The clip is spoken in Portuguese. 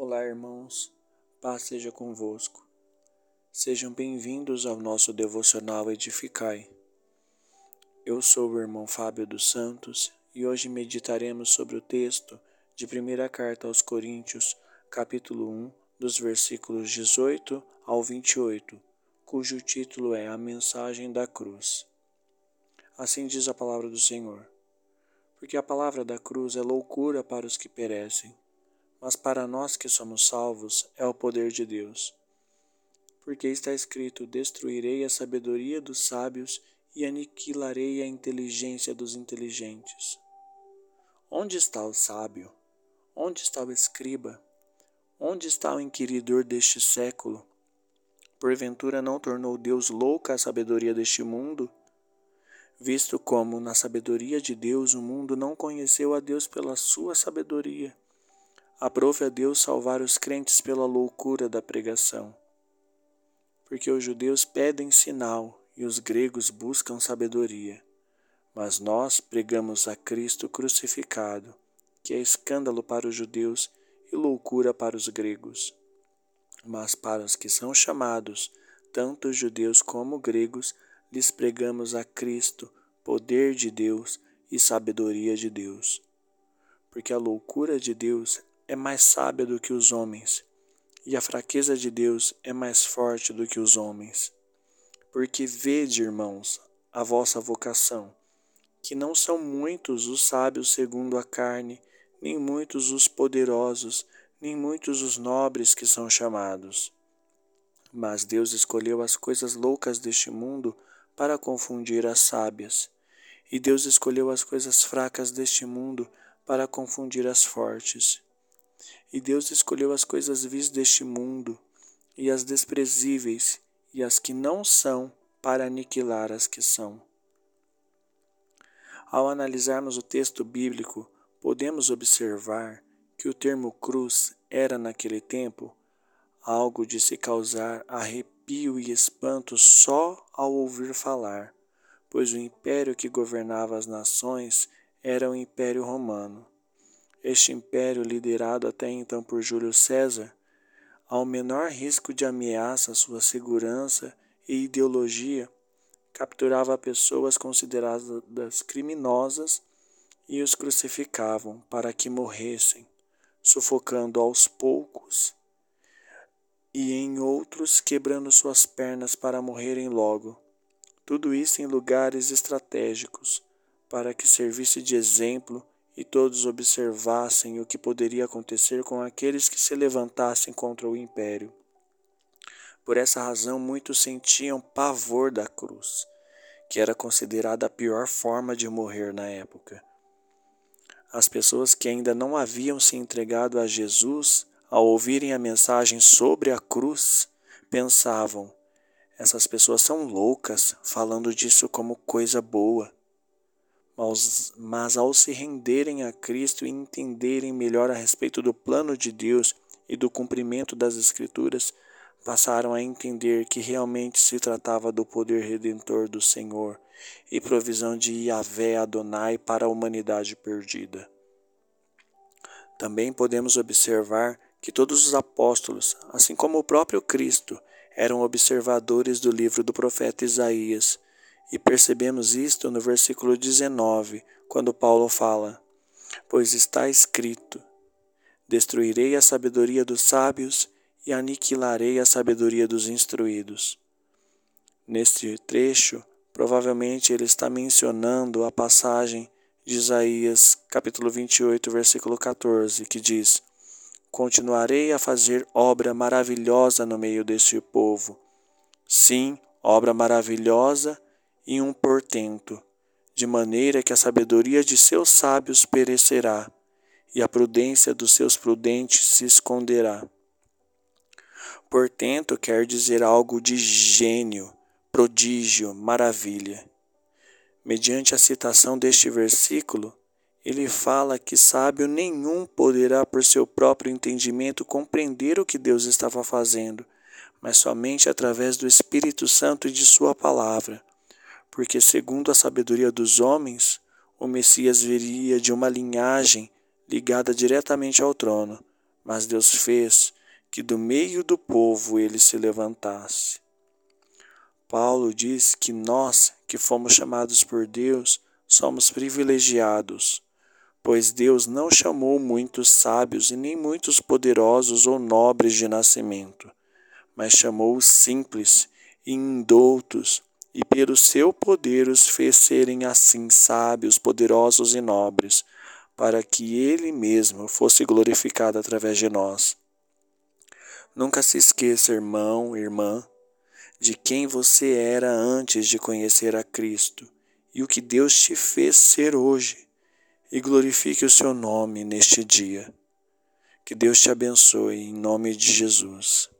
Olá, irmãos, paz seja convosco. Sejam bem-vindos ao nosso devocional Edificai. Eu sou o irmão Fábio dos Santos e hoje meditaremos sobre o texto de primeira carta aos Coríntios, capítulo 1, dos versículos 18 ao 28, cujo título é A Mensagem da Cruz. Assim diz a palavra do Senhor. Porque a palavra da cruz é loucura para os que perecem mas para nós que somos salvos é o poder de Deus. Porque está escrito: Destruirei a sabedoria dos sábios e aniquilarei a inteligência dos inteligentes. Onde está o sábio? Onde está o escriba? Onde está o inquiridor deste século? Porventura não tornou Deus louca a sabedoria deste mundo? Visto como, na sabedoria de Deus, o mundo não conheceu a Deus pela sua sabedoria Aprove a Deus salvar os crentes pela loucura da pregação. Porque os judeus pedem sinal e os gregos buscam sabedoria. Mas nós pregamos a Cristo crucificado, que é escândalo para os judeus e loucura para os gregos. Mas para os que são chamados, tanto judeus como gregos, lhes pregamos a Cristo, poder de Deus e sabedoria de Deus. Porque a loucura de Deus é mais sábia do que os homens, e a fraqueza de Deus é mais forte do que os homens. Porque vede, irmãos, a vossa vocação, que não são muitos os sábios segundo a carne, nem muitos os poderosos, nem muitos os nobres que são chamados. Mas Deus escolheu as coisas loucas deste mundo para confundir as sábias, e Deus escolheu as coisas fracas deste mundo para confundir as fortes. E Deus escolheu as coisas vis deste mundo, e as desprezíveis, e as que não são, para aniquilar as que são. Ao analisarmos o texto bíblico, podemos observar que o termo cruz era, naquele tempo, algo de se causar arrepio e espanto só ao ouvir falar, pois o império que governava as nações era o Império Romano. Este império, liderado até então por Júlio César, ao menor risco de ameaça à sua segurança e ideologia, capturava pessoas consideradas criminosas e os crucificavam para que morressem, sufocando aos poucos, e em outros quebrando suas pernas para morrerem logo. Tudo isso em lugares estratégicos, para que servisse de exemplo e todos observassem o que poderia acontecer com aqueles que se levantassem contra o império. Por essa razão, muitos sentiam pavor da cruz, que era considerada a pior forma de morrer na época. As pessoas que ainda não haviam se entregado a Jesus, ao ouvirem a mensagem sobre a cruz, pensavam: essas pessoas são loucas falando disso como coisa boa mas, mas ao se renderem a Cristo e entenderem melhor a respeito do plano de Deus e do cumprimento das Escrituras, passaram a entender que realmente se tratava do poder redentor do Senhor e provisão de Yahvé Adonai para a humanidade perdida. Também podemos observar que todos os apóstolos, assim como o próprio Cristo, eram observadores do livro do profeta Isaías e percebemos isto no versículo 19, quando Paulo fala: Pois está escrito: Destruirei a sabedoria dos sábios e aniquilarei a sabedoria dos instruídos. Neste trecho, provavelmente ele está mencionando a passagem de Isaías, capítulo 28, versículo 14, que diz: Continuarei a fazer obra maravilhosa no meio deste povo. Sim, obra maravilhosa e um portento, de maneira que a sabedoria de seus sábios perecerá, e a prudência dos seus prudentes se esconderá. Portento quer dizer algo de gênio, prodígio, maravilha. Mediante a citação deste versículo, ele fala que sábio nenhum poderá, por seu próprio entendimento, compreender o que Deus estava fazendo, mas somente através do Espírito Santo e de Sua palavra porque, segundo a sabedoria dos homens, o Messias viria de uma linhagem ligada diretamente ao trono, mas Deus fez que do meio do povo ele se levantasse. Paulo diz que nós, que fomos chamados por Deus, somos privilegiados, pois Deus não chamou muitos sábios e nem muitos poderosos ou nobres de nascimento, mas chamou os simples e indoutos, e pelo seu poder os fez serem assim sábios, poderosos e nobres, para que ele mesmo fosse glorificado através de nós. Nunca se esqueça, irmão, irmã, de quem você era antes de conhecer a Cristo e o que Deus te fez ser hoje, e glorifique o seu nome neste dia. Que Deus te abençoe em nome de Jesus.